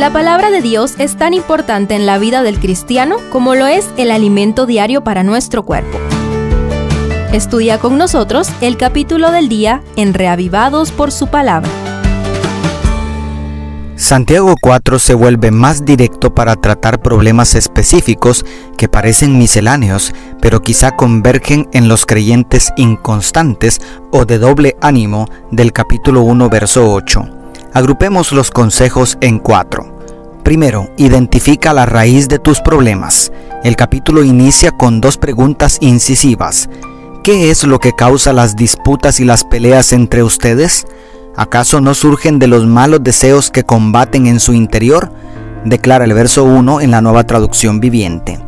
La palabra de Dios es tan importante en la vida del cristiano como lo es el alimento diario para nuestro cuerpo. Estudia con nosotros el capítulo del día en Reavivados por su palabra. Santiago 4 se vuelve más directo para tratar problemas específicos que parecen misceláneos, pero quizá convergen en los creyentes inconstantes o de doble ánimo del capítulo 1 verso 8. Agrupemos los consejos en cuatro. Primero, identifica la raíz de tus problemas. El capítulo inicia con dos preguntas incisivas. ¿Qué es lo que causa las disputas y las peleas entre ustedes? ¿Acaso no surgen de los malos deseos que combaten en su interior? Declara el verso 1 en la nueva traducción viviente.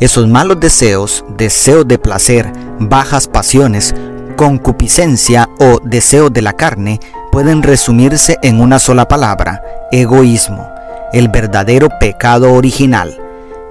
Esos malos deseos, deseos de placer, bajas pasiones, concupiscencia o deseo de la carne, pueden resumirse en una sola palabra, egoísmo, el verdadero pecado original.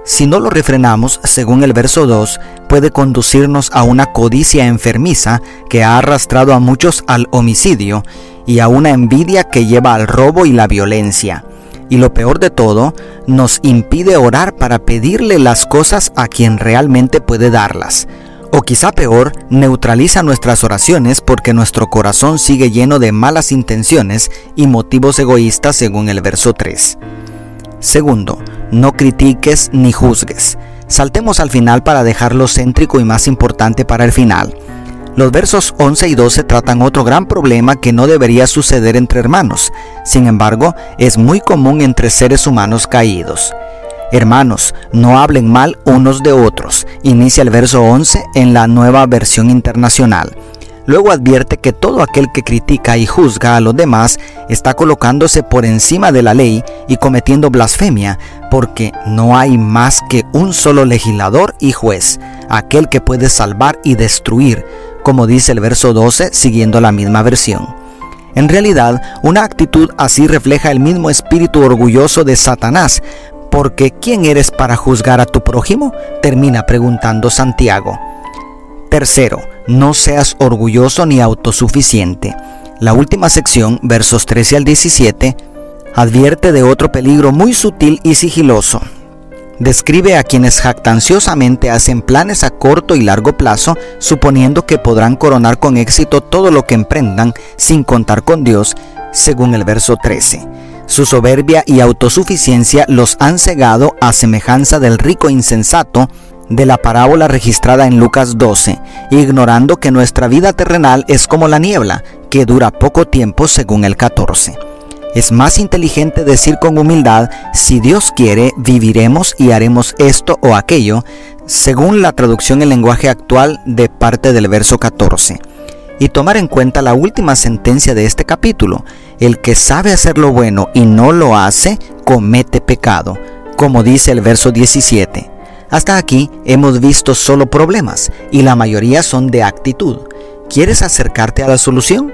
Si no lo refrenamos, según el verso 2, puede conducirnos a una codicia enfermiza que ha arrastrado a muchos al homicidio y a una envidia que lleva al robo y la violencia. Y lo peor de todo, nos impide orar para pedirle las cosas a quien realmente puede darlas. O quizá peor, neutraliza nuestras oraciones porque nuestro corazón sigue lleno de malas intenciones y motivos egoístas según el verso 3. Segundo, no critiques ni juzgues. Saltemos al final para dejarlo céntrico y más importante para el final. Los versos 11 y 12 tratan otro gran problema que no debería suceder entre hermanos. Sin embargo, es muy común entre seres humanos caídos. Hermanos, no hablen mal unos de otros. Inicia el verso 11 en la nueva versión internacional. Luego advierte que todo aquel que critica y juzga a los demás está colocándose por encima de la ley y cometiendo blasfemia, porque no hay más que un solo legislador y juez, aquel que puede salvar y destruir, como dice el verso 12 siguiendo la misma versión. En realidad, una actitud así refleja el mismo espíritu orgulloso de Satanás, porque ¿quién eres para juzgar a tu prójimo? termina preguntando Santiago. Tercero, no seas orgulloso ni autosuficiente. La última sección, versos 13 al 17, advierte de otro peligro muy sutil y sigiloso. Describe a quienes jactanciosamente hacen planes a corto y largo plazo, suponiendo que podrán coronar con éxito todo lo que emprendan sin contar con Dios, según el verso 13. Su soberbia y autosuficiencia los han cegado a semejanza del rico insensato de la parábola registrada en Lucas 12, ignorando que nuestra vida terrenal es como la niebla, que dura poco tiempo según el 14. Es más inteligente decir con humildad, si Dios quiere, viviremos y haremos esto o aquello, según la traducción en lenguaje actual de parte del verso 14. Y tomar en cuenta la última sentencia de este capítulo, el que sabe hacer lo bueno y no lo hace, comete pecado, como dice el verso 17. Hasta aquí hemos visto solo problemas y la mayoría son de actitud. ¿Quieres acercarte a la solución?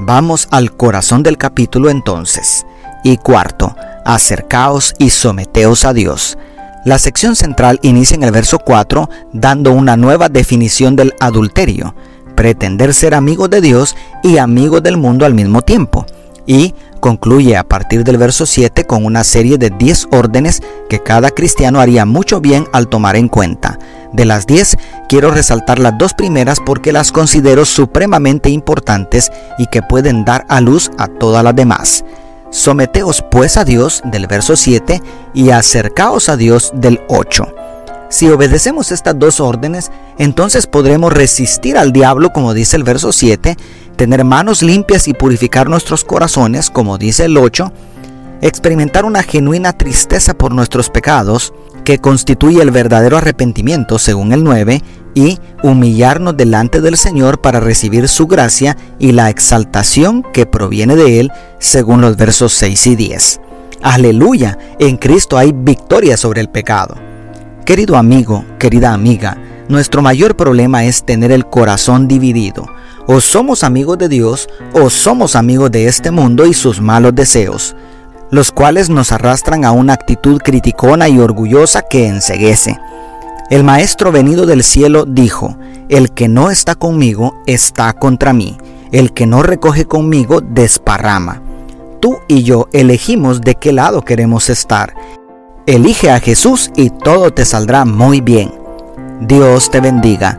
Vamos al corazón del capítulo entonces. Y cuarto, acercaos y someteos a Dios. La sección central inicia en el verso 4 dando una nueva definición del adulterio, pretender ser amigo de Dios y amigo del mundo al mismo tiempo. Y concluye a partir del verso 7 con una serie de 10 órdenes que cada cristiano haría mucho bien al tomar en cuenta. De las 10, quiero resaltar las dos primeras porque las considero supremamente importantes y que pueden dar a luz a todas las demás. Someteos pues a Dios del verso 7 y acercaos a Dios del 8. Si obedecemos estas dos órdenes, entonces podremos resistir al diablo, como dice el verso 7, tener manos limpias y purificar nuestros corazones, como dice el 8, experimentar una genuina tristeza por nuestros pecados, que constituye el verdadero arrepentimiento, según el 9, y humillarnos delante del Señor para recibir su gracia y la exaltación que proviene de Él, según los versos 6 y 10. Aleluya, en Cristo hay victoria sobre el pecado. Querido amigo, querida amiga, nuestro mayor problema es tener el corazón dividido. O somos amigos de Dios o somos amigos de este mundo y sus malos deseos, los cuales nos arrastran a una actitud criticona y orgullosa que enseguece. El Maestro venido del cielo dijo, el que no está conmigo está contra mí, el que no recoge conmigo desparrama. tú y yo elegimos de qué lado queremos estar. Elige a Jesús y todo te saldrá muy bien. Dios te bendiga,